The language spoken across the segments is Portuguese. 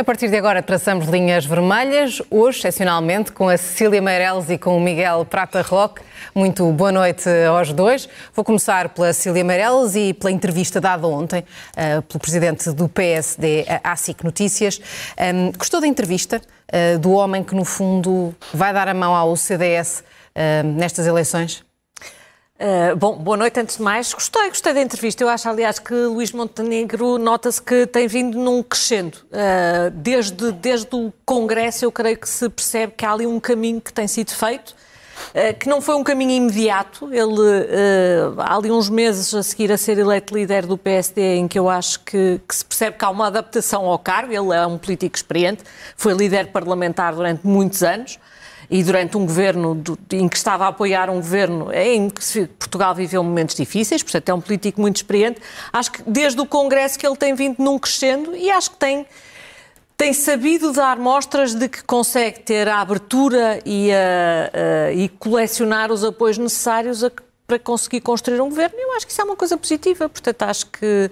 A partir de agora traçamos linhas vermelhas, hoje, excepcionalmente, com a Cecília Meireles e com o Miguel Prata Roque. Muito boa noite aos dois. Vou começar pela Cecília Meireles e pela entrevista dada ontem uh, pelo presidente do PSD à SIC Notícias. Um, gostou da entrevista uh, do homem que, no fundo, vai dar a mão ao CDS uh, nestas eleições? Uh, bom, boa noite antes de mais. Gostei, gostei da entrevista. Eu acho, aliás, que Luís Montenegro nota-se que tem vindo num crescendo. Uh, desde, desde o Congresso, eu creio que se percebe que há ali um caminho que tem sido feito, uh, que não foi um caminho imediato. Ele, há ali uns meses a seguir a ser eleito líder do PSD, em que eu acho que, que se percebe que há uma adaptação ao cargo. Ele é um político experiente, foi líder parlamentar durante muitos anos e durante um governo em que estava a apoiar um governo em que Portugal viveu momentos difíceis, portanto é um político muito experiente. Acho que desde o Congresso que ele tem vindo num crescendo e acho que tem tem sabido dar mostras de que consegue ter a abertura e, a, a, e colecionar os apoios necessários a, para conseguir construir um governo. Eu acho que isso é uma coisa positiva, portanto acho que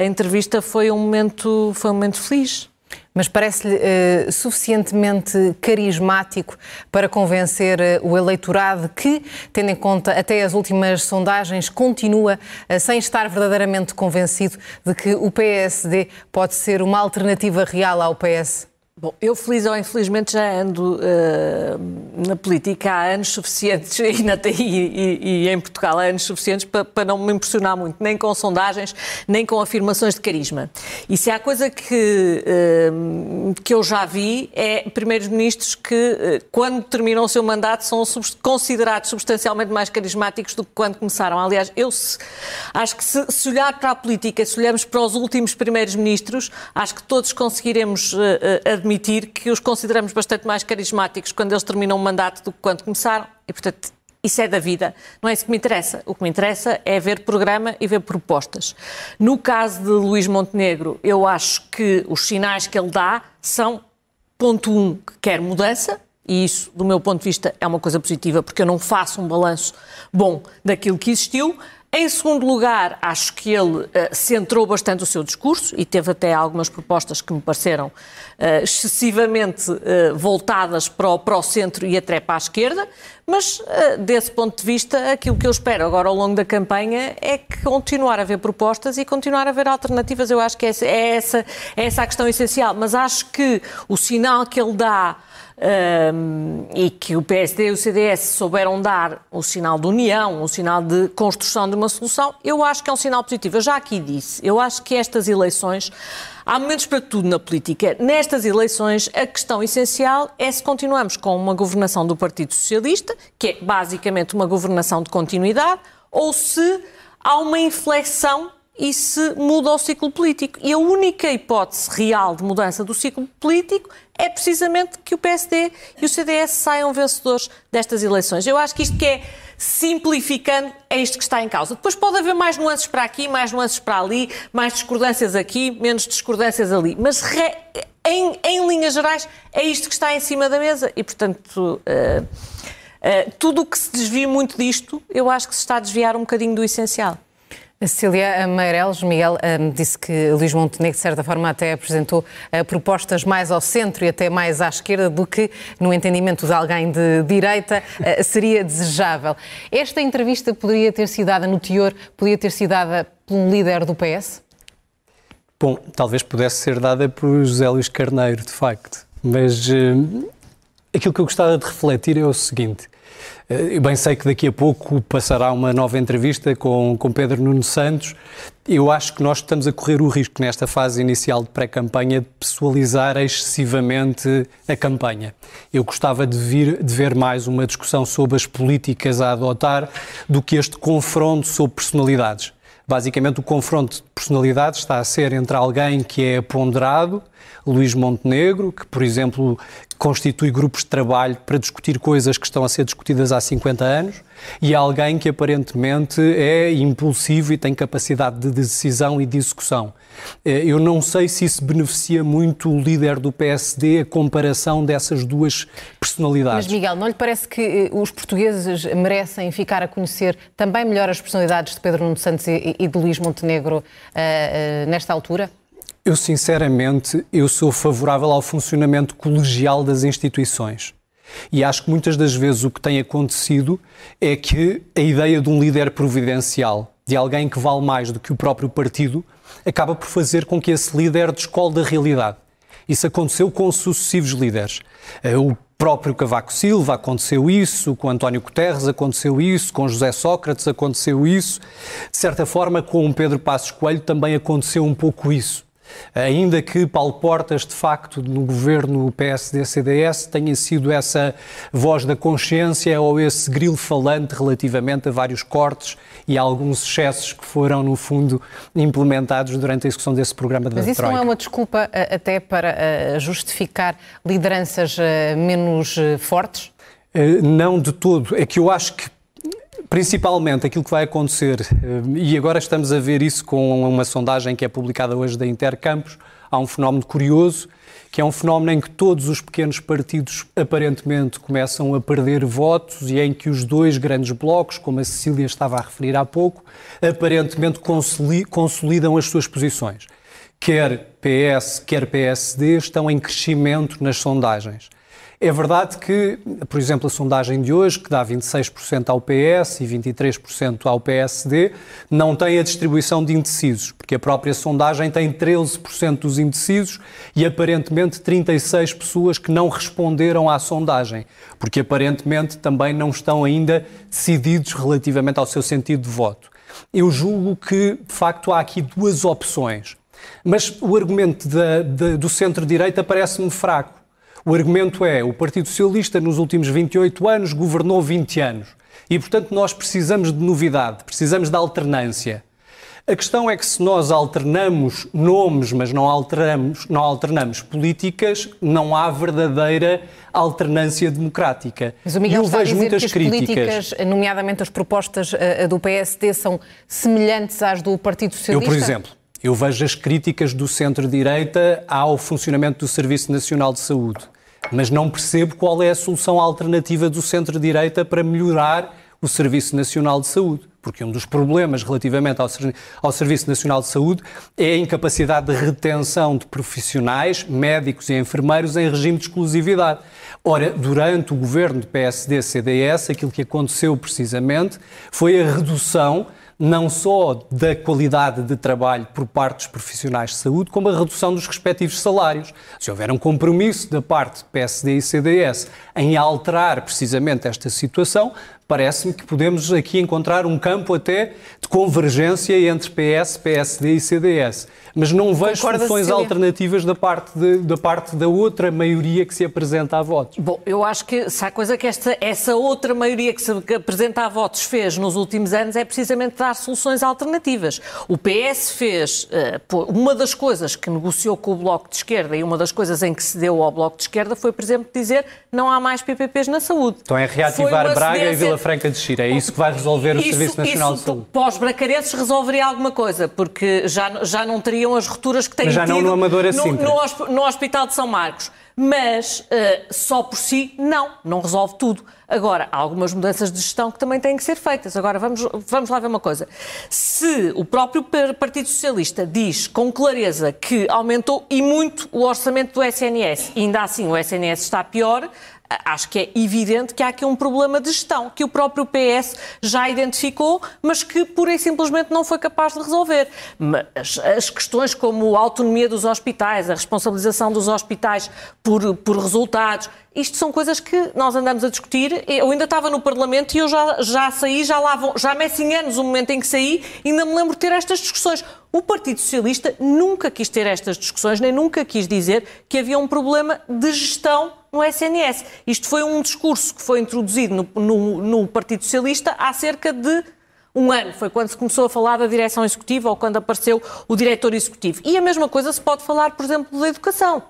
a entrevista foi um momento, foi um momento feliz. Mas parece-lhe uh, suficientemente carismático para convencer uh, o eleitorado que, tendo em conta até as últimas sondagens, continua uh, sem estar verdadeiramente convencido de que o PSD pode ser uma alternativa real ao PS? Bom, eu feliz ou infelizmente já ando uh, na política há anos suficientes e, na, e, e, em Portugal há anos suficientes para, não me impressionar muito, nem com sondagens, nem com afirmações de carisma. E se há coisa que, uh, que eu já vi é primeiros ministros que, uh, quando terminam o seu mandato, são considerados substancialmente mais carismáticos do que quando começaram. Aliás, eu se, acho que se, se, olhar para a política, se olharmos para os últimos primeiros ministros, acho que todos conseguiremos admitir admitir que os consideramos bastante mais carismáticos quando eles terminam o mandato do que quando começaram. E, portanto, isso é da vida. Não é isso que me interessa. O que me interessa é ver programa e ver propostas. No caso de Luís Montenegro, eu acho que os sinais que ele dá são, ponto um, que quer mudança, e isso, do meu ponto de vista, é uma coisa positiva, porque eu não faço um balanço bom daquilo que existiu. Em segundo lugar, acho que ele uh, centrou bastante o seu discurso e teve até algumas propostas que me pareceram uh, excessivamente uh, voltadas para o, para o centro e até para a esquerda, mas desse ponto de vista, aquilo que eu espero agora ao longo da campanha é que continuar a haver propostas e continuar a haver alternativas. Eu acho que é essa, é essa, é essa a questão essencial, mas acho que o sinal que ele dá um, e que o PSD e o CDS souberam dar o sinal de união, o sinal de construção de uma solução, eu acho que é um sinal positivo. Eu já aqui disse, eu acho que estas eleições. Há momentos para tudo na política. Nestas eleições, a questão essencial é se continuamos com uma governação do Partido Socialista, que é basicamente uma governação de continuidade, ou se há uma inflexão e se muda o ciclo político. E a única hipótese real de mudança do ciclo político é precisamente que o PSD e o CDS saiam vencedores destas eleições. Eu acho que isto que é simplificando é isto que está em causa. Depois pode haver mais nuances para aqui, mais nuances para ali, mais discordâncias aqui, menos discordâncias ali. Mas re... em, em, linhas gerais é isto que está em cima da mesa e, portanto, uh, uh, tudo o que se desvia muito disto, eu acho que se está a desviar um bocadinho do essencial. Cecília Meireles, Miguel, um, disse que Luís Montenegro, de certa forma, até apresentou uh, propostas mais ao centro e até mais à esquerda do que, no entendimento de alguém de direita, uh, seria desejável. Esta entrevista poderia ter sido dada no teor, poderia ter sido dada por um líder do PS? Bom, talvez pudesse ser dada por José Luís Carneiro, de facto. Mas uh, Aquilo que eu gostava de refletir é o seguinte. Eh, eu bem sei que daqui a pouco passará uma nova entrevista com, com Pedro Nuno Santos. Eu acho que nós estamos a correr o risco, nesta fase inicial de pré-campanha, de pessoalizar excessivamente a campanha. Eu gostava de, vir, de ver mais uma discussão sobre as políticas a adotar do que este confronto sobre personalidades. Basicamente, o confronto de personalidades está a ser entre alguém que é ponderado, Luís Montenegro, que, por exemplo, constitui grupos de trabalho para discutir coisas que estão a ser discutidas há 50 anos, e alguém que aparentemente é impulsivo e tem capacidade de decisão e de execução. Eh, eu não sei se isso beneficia muito o líder do PSD, a comparação dessas duas personalidades. Mas, Miguel, não lhe parece que eh, os portugueses merecem ficar a conhecer também melhor as personalidades de Pedro Nuno Santos e de Luís Montenegro uh, nesta altura? Eu, sinceramente, eu sou favorável ao funcionamento colegial das instituições. E acho que muitas das vezes o que tem acontecido é que a ideia de um líder providencial, de alguém que vale mais do que o próprio partido, acaba por fazer com que esse líder descole da realidade. Isso aconteceu com sucessivos líderes. Eh, o próprio Cavaco Silva aconteceu isso, com António Guterres aconteceu isso, com José Sócrates aconteceu isso. De certa forma, com Pedro Passos Coelho também aconteceu um pouco isso. Ainda que Paulo Portas, de facto, no governo PSD-CDS, tenha sido essa voz da consciência ou esse grilo falante relativamente a vários cortes e a alguns excessos que foram, no fundo, implementados durante a execução desse programa da Mas isso não é uma desculpa eh, até para eh, justificar lideranças eh, menos fortes? Não de todo. É que eu acho que Principalmente aquilo que vai acontecer, eh, e agora estamos a ver isso com uma sondagem que é publicada hoje da Intercampos, há um fenómeno curioso, que é um fenómeno em que todos os pequenos partidos aparentemente começam a perder votos e em que os dois grandes blocos, como a Cecília estava a referir há pouco, aparentemente consolidam as suas posições. Quer PS, quer PSD estão em crescimento nas sondagens. É verdade que, por exemplo, a sondagem de hoje, que dá 26% ao PS e 23% ao PSD, não tem a distribuição de indecisos, porque a própria sondagem tem 13% dos indecisos e aparentemente 36 pessoas que não responderam à sondagem, porque aparentemente também não estão ainda decididos relativamente ao seu sentido de voto. Eu julgo que, de facto, há aqui duas opções. Mas o argumento da, da, do centro-direita parece-me fraco. O argumento é: o Partido Socialista, nos últimos 28 anos, governou 20 anos. E, portanto, nós precisamos de novidade, precisamos de alternância. A questão é que se nós alternamos nomes, mas não alternamos, não alternamos políticas, não há verdadeira alternância democrática. Mas o Miguel eu está vejo a dizer muitas que as críticas, políticas, nomeadamente as propostas uh, do PSD, são semelhantes às do Partido Socialista? Eu, por exemplo, eu vejo as críticas do centro-direita ao funcionamento do Serviço Nacional de Saúde, mas não percebo qual é a solução alternativa do centro-direita para melhorar o Serviço Nacional de Saúde. Porque um dos problemas relativamente ao, ao, Serviço Nacional de Saúde é a incapacidade de retenção de profissionais, médicos e enfermeiros em regime de exclusividade. Ora, durante o governo de PSD-CDS, aquilo que aconteceu precisamente foi a redução não só da qualidade de trabalho por parte dos profissionais de saúde, como a redução dos respectivos salários. Se houver um compromisso da parte do PSD e CDS em alterar precisamente esta situação, parece-me que podemos aqui encontrar um campo até de convergência entre PS, PSD e CDS. Mas não vejo Concorda, soluções Cecília? alternativas da parte, de, da parte da outra maioria que se apresenta a votos. Bom, eu acho que se há coisa que esta, essa outra maioria que se apresenta a votos fez nos últimos anos é precisamente dar soluções alternativas. O PS fez uh, uma das coisas que negociou com o Bloco de Esquerda e uma das coisas em que se deu ao Bloco de Esquerda foi, por exemplo, dizer não há mais PPPs na saúde. Então é reativar Braga e Vila Franca de Xira. É isso que vai resolver o isso, Serviço Nacional isso, de Saúde. Pós-bracarenses resolveria alguma coisa, porque já, já não teriam as rupturas que têm Mas já tido não no Amador assim. no, no, no Hospital de São Marcos. Mas uh, só por si, não, não resolve tudo. Agora, há algumas mudanças de gestão que também têm que ser feitas. Agora, vamos, vamos lá ver uma coisa. Se o próprio Partido Socialista diz com clareza que aumentou e muito o orçamento do SNS, e ainda assim o SNS está pior, acho que é evidente que há aqui um problema de gestão, que o próprio PS já identificou, mas que pura e simplesmente não foi capaz de resolver. Mas as questões como a autonomia dos hospitais, a responsabilização dos hospitais por, por resultados, isto são coisas que nós andamos a discutir. Eu ainda estava no Parlamento e eu já, já saí, já lá vão, já metem anos o momento em que saí, ainda me lembro de ter estas discussões. O Partido Socialista nunca quis ter estas discussões, nem nunca quis dizer que havia um problema de gestão no SNS. Isto foi um discurso que foi introduzido no, no, no Partido Socialista há cerca de um ano. Foi quando se começou a falar da direção executiva ou quando apareceu o diretor executivo. E a mesma coisa se pode falar, por exemplo, da educação.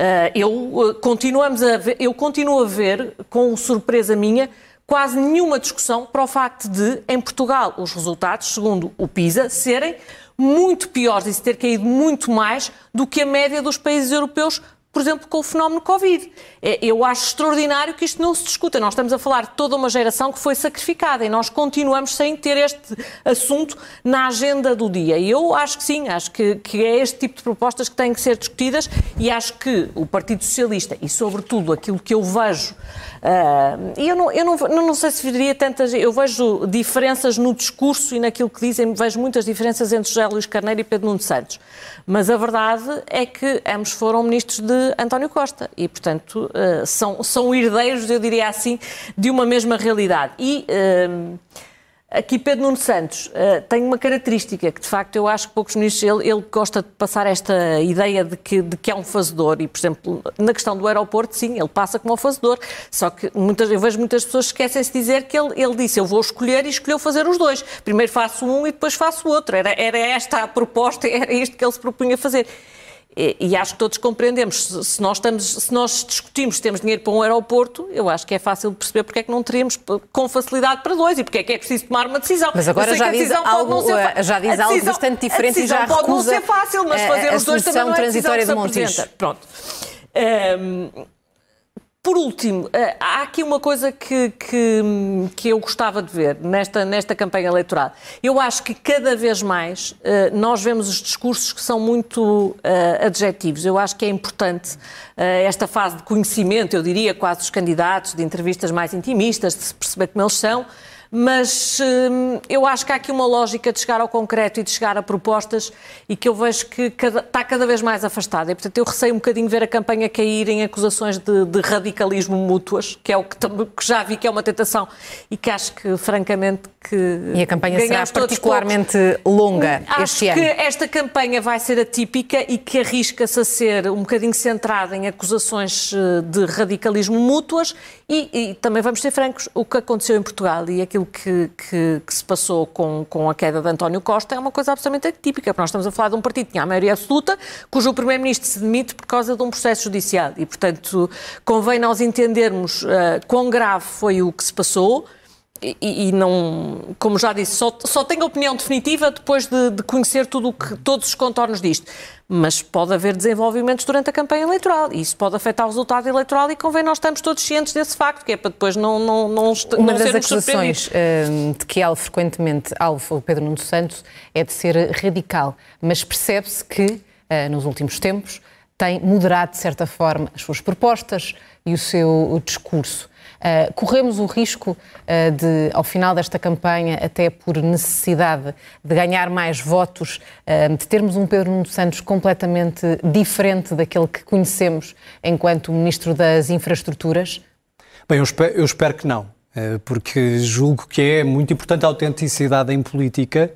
Uh, eu, uh, continuamos a ver, eu continuo a ver, com surpresa minha, quase nenhuma discussão para o facto de, em Portugal, os resultados, segundo o PISA, serem muito piores e se ter caído muito mais do que a média dos países europeus por exemplo, com o fenómeno Covid. É, eu acho extraordinário que isto não se discuta. Nós estamos a falar de toda uma geração que foi sacrificada e nós continuamos sem ter este assunto na agenda do dia. E eu acho que sim, acho que, que é este tipo de propostas que têm que ser discutidas e acho que o Partido Socialista e, sobretudo, aquilo que eu vejo Uh, eu, não, eu não, não, sei se diria tantas. Eu vejo diferenças no discurso e naquilo que dizem, vejo muitas diferenças entre José Luís Carneiro e Pedro Nuno Santos. Mas a verdade é que ambos foram ministros de António Costa e, portanto, uh, são, são herdeiros, eu diria assim, de uma mesma realidade. E. Uh, Aqui Pedro Nuno Santos uh, tem uma característica que, de facto, eu acho que poucos ministros, ele, ele gosta de passar esta ideia de que, de que é um fazedor e, por exemplo, na questão do aeroporto, sim, ele passa como um fazedor, só que muitas, eu vejo muitas pessoas esquecem-se de dizer que ele, ele disse, eu vou escolher e escolheu fazer os dois. Primeiro faço um e depois faço o outro. Era, era esta a proposta, era isto que ele se propunha fazer. E, e, acho que todos compreendemos, se nós, estamos, se nós discutimos se temos dinheiro para um aeroporto, eu acho que é fácil perceber porque é que não teríamos com facilidade para dois e porque é que é preciso tomar uma decisão. Mas agora já diz, algo, já diz decisão, algo bastante diferente e já pode não ser fácil, mas fazer a, a os dois também não é transitória de Montijo. Pronto. Um, por último, eh, há aqui uma coisa que, que, que, eu gostava de ver nesta, nesta campanha eleitoral. Eu acho que cada vez mais uh, nós vemos os discursos que são muito uh, adjetivos. Eu acho que é importante esta fase de conhecimento, eu diria, quase dos candidatos, de entrevistas mais intimistas, de se perceber como eles são mas hum, eu acho que há aqui uma lógica de chegar ao concreto e de chegar a propostas e que eu vejo que cada, está cada vez mais afastada. E, portanto, eu receio um bocadinho ver a campanha cair em acusações de, de radicalismo mútuas, que é o que, que, já vi que é uma tentação e que acho que, francamente, que. E a campanha será particularmente longa acho este ano. Acho que esta campanha vai ser atípica e que arrisca-se a ser um bocadinho centrada em acusações eh, de radicalismo mútuas e, e também vamos ser francos, o que aconteceu em Portugal e aquilo aquilo que, que, que, se passou com, com a queda de António Costa é uma coisa absolutamente atípica, porque nós estamos a falar de um partido que tinha a maioria absoluta, cujo Primeiro-Ministro se demite por causa de um processo judicial. E, portanto, convém nós entendermos uh, quão grave foi o que se passou. E, e, não, como já disse, só, só tenho opinião definitiva depois de, de conhecer tudo que, todos os contornos disto. Mas pode haver desenvolvimentos durante a campanha eleitoral e isso pode afetar o resultado eleitoral e convém nós estamos todos cientes desse facto, que é para depois não, não, não, Uma não das acusações uh, de que é alvo frequentemente alvo o Pedro Nuno Santos é de ser radical, mas percebe-se que uh, nos últimos tempos tem moderado de certa forma as suas propostas e o seu discurso. Uh, corremos o risco uh, de, ao final desta campanha, até por necessidade de ganhar mais votos, uh, de termos um Pedro Nuno Santos completamente diferente daquele que conhecemos enquanto Ministro das Infraestruturas? Bem, eu espero, eu espero que não, porque julgo que é muito importante a autenticidade em política,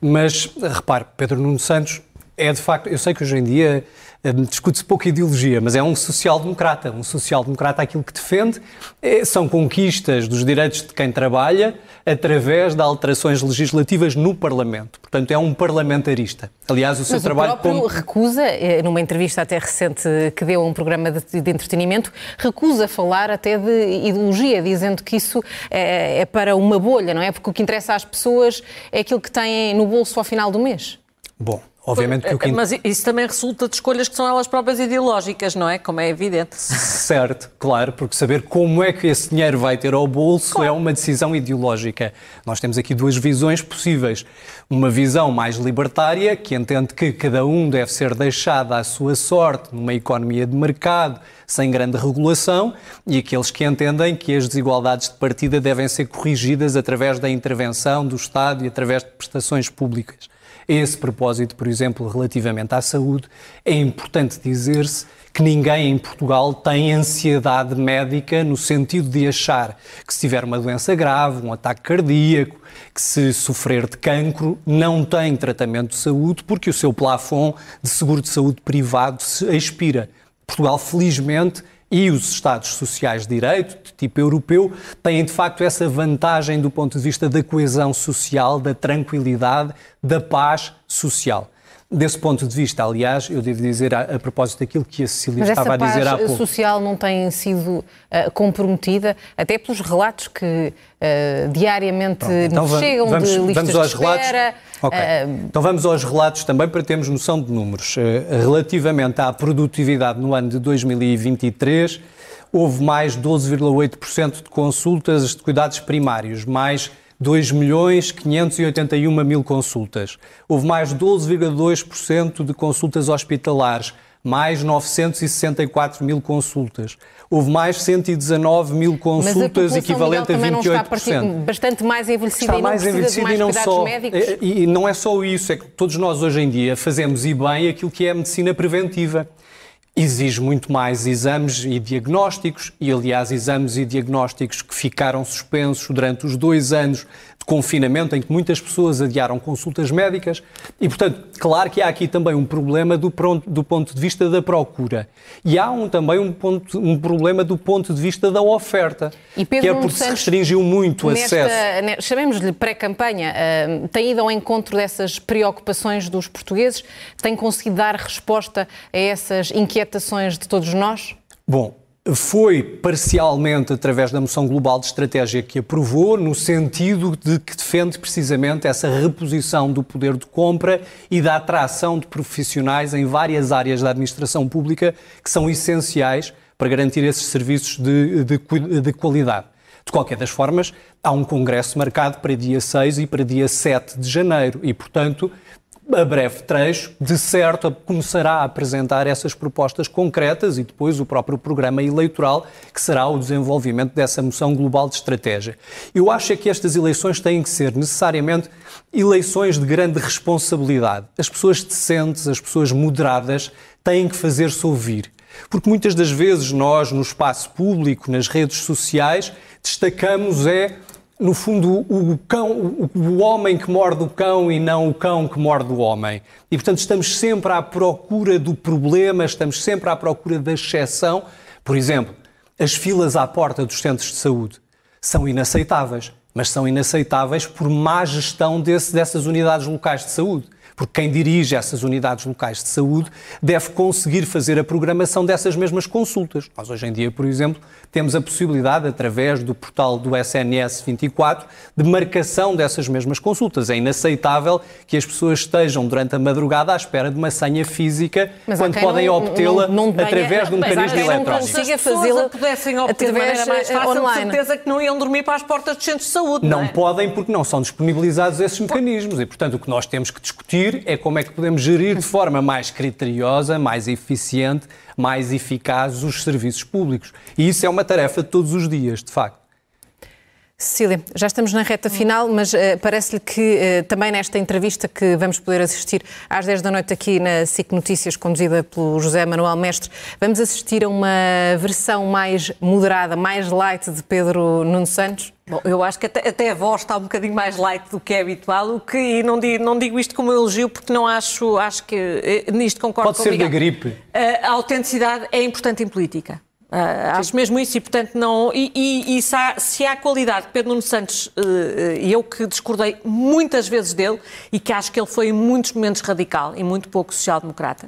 mas repare, Pedro Nuno Santos é de facto, eu sei que hoje em dia discute-se pouco ideologia, mas é um social-democrata. Um social-democrata aquilo que defende é, são conquistas dos direitos de quem trabalha através de alterações legislativas no Parlamento. Portanto, é um parlamentarista. Aliás, o seu mas trabalho... o próprio como... recusa, eh, numa entrevista até recente que deu a um programa de, de entretenimento, recusa falar até de ideologia, dizendo que isso é, é para uma bolha, não é? Porque o que interessa às pessoas é aquilo que têm no bolso ao final do mês. Bom, Obviamente que o que... Mas isso também resulta de escolhas que são elas próprias ideológicas, não é? Como é evidente. Certo, claro, porque saber como é que esse dinheiro vai ter ao bolso claro. é uma decisão ideológica. Nós temos aqui duas visões possíveis. Uma visão mais libertária, que entende que cada um deve ser deixado à sua sorte numa economia de mercado, sem grande regulação, e aqueles que entendem que as desigualdades de partida devem ser corrigidas através da intervenção do Estado e através de prestações públicas. A esse propósito, por exemplo, relativamente à saúde, é importante dizer-se que ninguém em Portugal tem ansiedade médica no sentido de achar que se tiver uma doença grave, um ataque cardíaco, que se sofrer de cancro, não tem tratamento de saúde porque o seu plafond de seguro de saúde privado se expira. Portugal, felizmente, e os Estados sociais de direito, de tipo europeu, têm de facto essa vantagem do ponto de vista da coesão social, da tranquilidade, da paz social. Desse ponto de vista, aliás, eu devo dizer a, a propósito daquilo que a Cecília Mas estava a dizer há pouco. Mas essa social não tem sido uh, comprometida, até pelos relatos que uh, diariamente Pronto, então nos chegam vamos, de listas vamos aos de espera. Relatos. Okay. Uh, então vamos aos relatos também para termos noção de números. relativamente à produtividade no ano de 2023, houve mais 12,8% de consultas de cuidados primários, mais 2 milhões 581 mil consultas. Houve mais 12,2% de consultas hospitalares, mais 964 mil consultas. Houve mais 119 mil consultas, equivalente a 28%. Está a partir bastante mais envelhecida está e não mais envelhecida mais e não só, médicos. É, e não é só isso, é que todos nós hoje em dia fazemos e bem aquilo que é a medicina preventiva exige muito mais exames e diagnósticos, e aliás, exames e diagnósticos que ficaram suspensos durante os dois anos confinamento, em que muitas pessoas adiaram consultas médicas, e portanto, claro que há aqui também um problema do, do ponto de vista da procura. E há um, também um, ponto, um problema do ponto de vista da oferta, que é porque Santos, se restringiu muito o acesso. Chamemos-lhe pré-campanha, uh, tem ido ao encontro dessas preocupações dos portugueses, tem conseguido dar resposta a essas inquietações de todos nós? Bom, foi parcialmente através da moção global de estratégia que aprovou, no sentido de que defende precisamente essa reposição do poder de compra e da atração de profissionais em várias áreas da administração pública que são essenciais para garantir esses serviços de, de, de qualidade. De qualquer das formas, há um congresso marcado para dia 6 e para dia 7 de janeiro e, portanto, a breve trecho, de certo, começará a apresentar essas propostas concretas e depois o próprio programa eleitoral, que será o desenvolvimento dessa moção global de estratégia. Eu acho é que estas eleições têm que ser necessariamente eleições de grande responsabilidade. As pessoas decentes, as pessoas moderadas, têm que fazer-se ouvir. Porque muitas das vezes nós, no espaço público, nas redes sociais, destacamos é no fundo, o, cão, o, homem que morde o cão e não o cão que morde o homem. E, portanto, estamos sempre à procura do problema, estamos sempre à procura da exceção. Por exemplo, as filas à porta dos centros de saúde são inaceitáveis, mas são inaceitáveis por má gestão desse, dessas unidades locais de saúde porque quem dirige essas unidades locais de saúde deve conseguir fazer a programação dessas mesmas consultas. Nós, hoje em dia, por exemplo, temos a possibilidade, através do portal do SNS 24, de marcação dessas mesmas consultas. É inaceitável que as pessoas estejam durante a madrugada à espera de uma senha física mas quando podem obtê-la através de um mecanismo eletrónico. Se as pessoas pudessem obter de maneira mais fácil, online. de certeza que não iam dormir para as portas dos centros de saúde. Não, não é? podem porque não são disponibilizados esses mecanismos e, portanto, o que nós temos que discutir é como é que podemos gerir de forma mais criteriosa, mais eficiente, mais eficaz os serviços públicos. E isso é uma tarefa de todos os dias, de facto. Cecília, já estamos na reta final, mas uh, parece-lhe que uh, também nesta entrevista que vamos poder assistir às 10 da noite aqui na SIC Notícias, conduzida pelo José Manuel Mestre, vamos assistir a uma versão mais moderada, mais light de Pedro Nuno Santos? Bom, eu acho que até, até, a voz está um bocadinho mais light do que é habitual, o que, e não digo, não digo isto como elogio, porque não acho, acho que eh, nisto concordo Pode ser da gripe. A autenticidade é importante em política. Uh, acho mesmo isso e, portanto, não. E, e, e se, há, se, há, qualidade de Pedro Nuno Santos, e uh, eu que discordei muitas vezes dele e que acho que ele foi em muitos momentos radical e muito pouco social-democrata,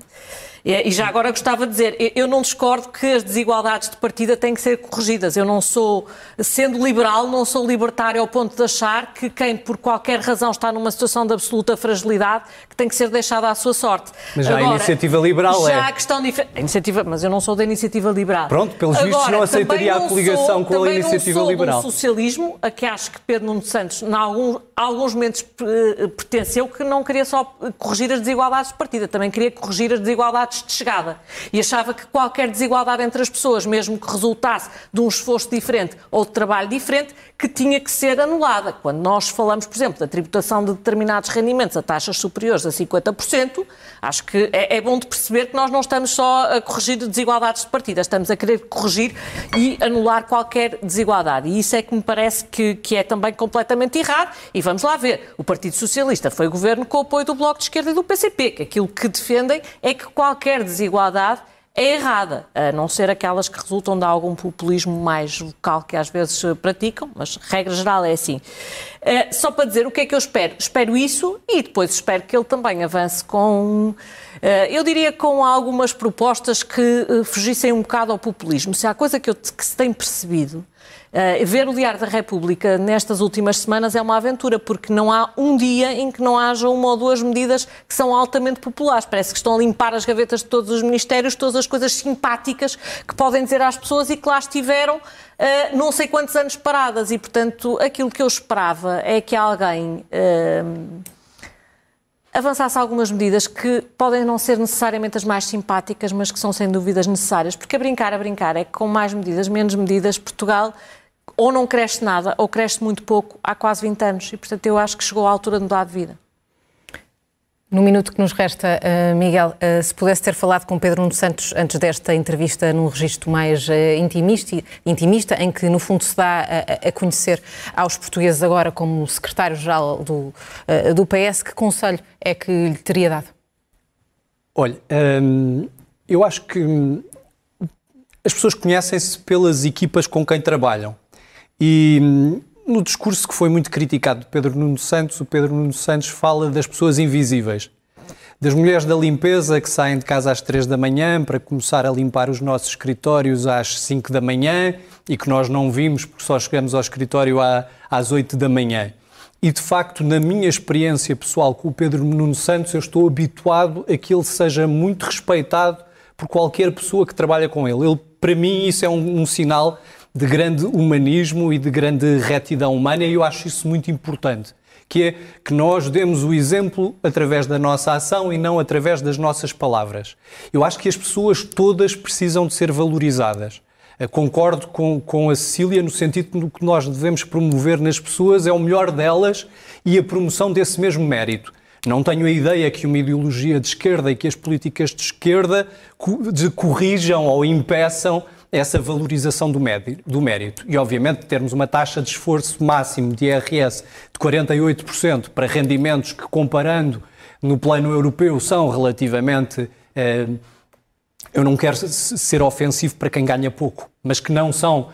e já agora gostava de dizer, eu não discordo que as desigualdades de partida têm que ser corrigidas. Eu não sou, sendo liberal, não sou libertário ao ponto de achar que quem por qualquer razão está numa situação de absoluta fragilidade que tem que ser deixado à sua sorte. Mas já agora, a iniciativa liberal já é. a questão diferente. Iniciativa, mas eu não sou da iniciativa liberal. Pronto, pelos agora, vistos não aceitaria não a coligação sou, com a iniciativa não sou liberal. Do socialismo, a que acho que Pedro Nuno Santos, em alguns, alguns momentos, pertenceu, que não queria só corrigir as desigualdades de partida, também queria corrigir as desigualdades de chegada. E achava que qualquer desigualdade entre as pessoas, mesmo que resultasse de um esforço diferente ou de trabalho diferente, que tinha que ser anulada. Quando nós falamos, por exemplo, da tributação de determinados rendimentos a taxas superiores a 50%, acho que é, é bom de perceber que nós não estamos só a corrigir desigualdades de partida, estamos a querer corrigir e anular qualquer desigualdade. E isso é que me parece que, que é também completamente errado. E vamos lá ver, o Partido Socialista foi governo com o apoio do Bloco de Esquerda e do PCP, que aquilo que defendem é que qualquer desigualdade é errada, a não ser aquelas que resultam de algum populismo mais vocal que às vezes praticam, mas regra geral é assim. Uh, só para dizer o que é que eu espero. Espero isso e depois espero que ele também avance com, uh, eu diria, com algumas propostas que uh, fugissem um bocado ao populismo. Se há coisa que, eu, que se tem percebido Uh, ver o Diário da República nestas últimas semanas é uma aventura, porque não há um dia em que não haja uma ou duas medidas que são altamente populares. Parece que estão a limpar as gavetas de todos os ministérios, todas as coisas simpáticas que podem dizer às pessoas e que lá estiveram uh, não sei quantos anos paradas. E, portanto, aquilo que eu esperava é que alguém. Uh, avançasse algumas medidas que podem não ser necessariamente as mais simpáticas, mas que são sem dúvidas necessárias. Porque a brincar, a brincar, é que com mais medidas, menos medidas, Portugal ou não cresce nada ou cresce muito pouco há quase 20 anos. E, portanto, eu acho que chegou a altura de mudar de vida. No minuto que nos resta, uh, Miguel, uh, se pudesse ter falado com Pedro Nuno Santos antes desta entrevista num registro mais uh, intimista, intimista, em que no fundo se dá a, a conhecer aos portugueses agora como secretário-geral do, do PS, que conselho é que lhe teria dado? Olha, hum, eu acho que hum, as pessoas conhecem-se pelas equipas com quem trabalham. E hum, no discurso que foi muito criticado de Pedro Nuno Santos, o Pedro Nuno Santos fala das pessoas invisíveis. Das mulheres da limpeza que saem de casa às 3 da manhã para começar a limpar os nossos escritórios às 5 da manhã e que nós não vimos porque só chegamos ao escritório às 8 da manhã. E de facto, na minha experiência pessoal com o Pedro Nuno Santos, eu estou habituado a que ele seja muito respeitado por qualquer pessoa que trabalha com ele. ele para mim, isso é um, um sinal de grande humanismo e de grande retidão humana, e eu acho isso muito importante, que é que nós demos o exemplo através da nossa ação e não através das nossas palavras. Eu acho que as pessoas todas precisam de ser valorizadas. Concordo com, com a Cecília no sentido que que nós devemos promover nas pessoas é o melhor delas e a promoção desse mesmo mérito. Não tenho a ideia que uma ideologia de esquerda e que as políticas de esquerda corrijam ou impeçam essa valorização do mérito. E, obviamente, termos uma taxa de esforço máximo de IRS de 48% para rendimentos que, comparando no plano europeu, são relativamente. Eh, eu não quero ser ofensivo para quem ganha pouco, mas que não são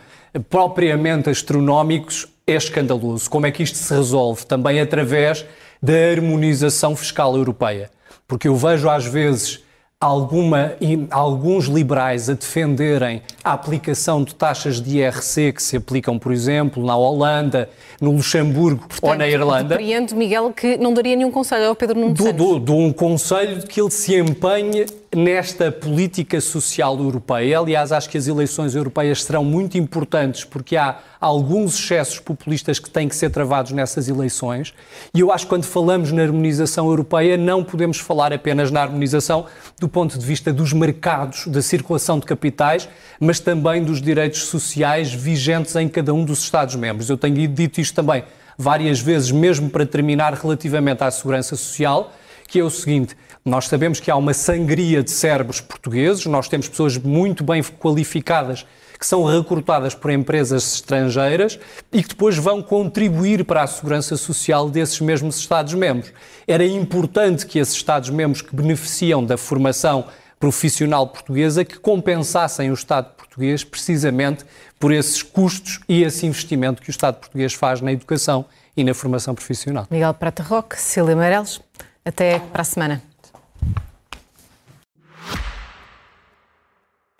propriamente astronómicos, é escandaloso. Como é que isto se resolve? Também através da harmonização fiscal europeia. Porque eu vejo às vezes alguma, alguns liberais a defenderem a aplicação de taxas de IRC que se aplicam, por exemplo, na Holanda, no Luxemburgo Portanto, ou na Irlanda. Compreendo, Miguel, que não daria nenhum conselho ao Pedro Nuno do, do, do um conselho de que ele se empenhe nesta política social europeia. Aliás, acho que as eleições europeias serão muito importantes porque há alguns excessos populistas que têm que ser travados nessas eleições. E eu acho que quando falamos na harmonização europeia, não podemos falar apenas na harmonização do ponto de vista dos mercados, da circulação de capitais, mas também dos direitos sociais vigentes em cada um dos Estados-membros. Eu tenho dito isto também várias vezes, mesmo para terminar relativamente à segurança social, que é o seguinte: nós sabemos que há uma sangria de cérebros portugueses, nós temos pessoas muito bem qualificadas que são recrutadas por empresas estrangeiras e que depois vão contribuir para a segurança social desses mesmos Estados-membros. Era importante que esses Estados-membros que beneficiam da formação profissional portuguesa que compensassem o Estado português precisamente por esses custos e esse investimento que o Estado português faz na educação e na formação profissional. Miguel Prata Roque, Cília Meireles, até para a semana.